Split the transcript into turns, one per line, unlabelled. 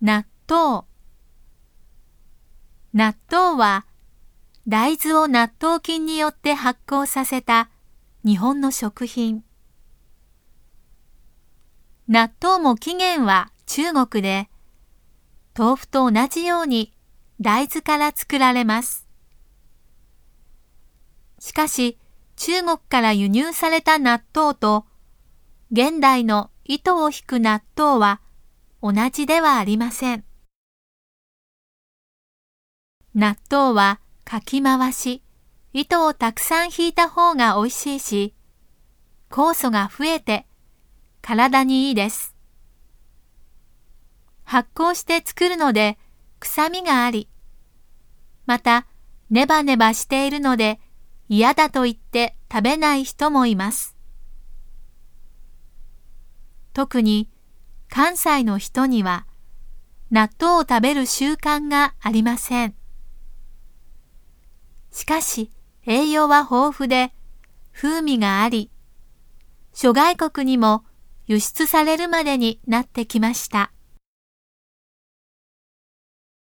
納豆納豆は大豆を納豆菌によって発酵させた日本の食品。納豆も起源は中国で、豆腐と同じように大豆から作られます。しかし、中国から輸入された納豆と、現代の糸を引く納豆は同じではありません。納豆はかき回し、糸をたくさん引いた方が美味しいし、酵素が増えて体にいいです。発酵して作るので臭みがあり、またネバネバしているので嫌だと言って食べない人もいます。特に関西の人には納豆を食べる習慣がありません。しかし栄養は豊富で風味があり、諸外国にも輸出されるまでになってきました。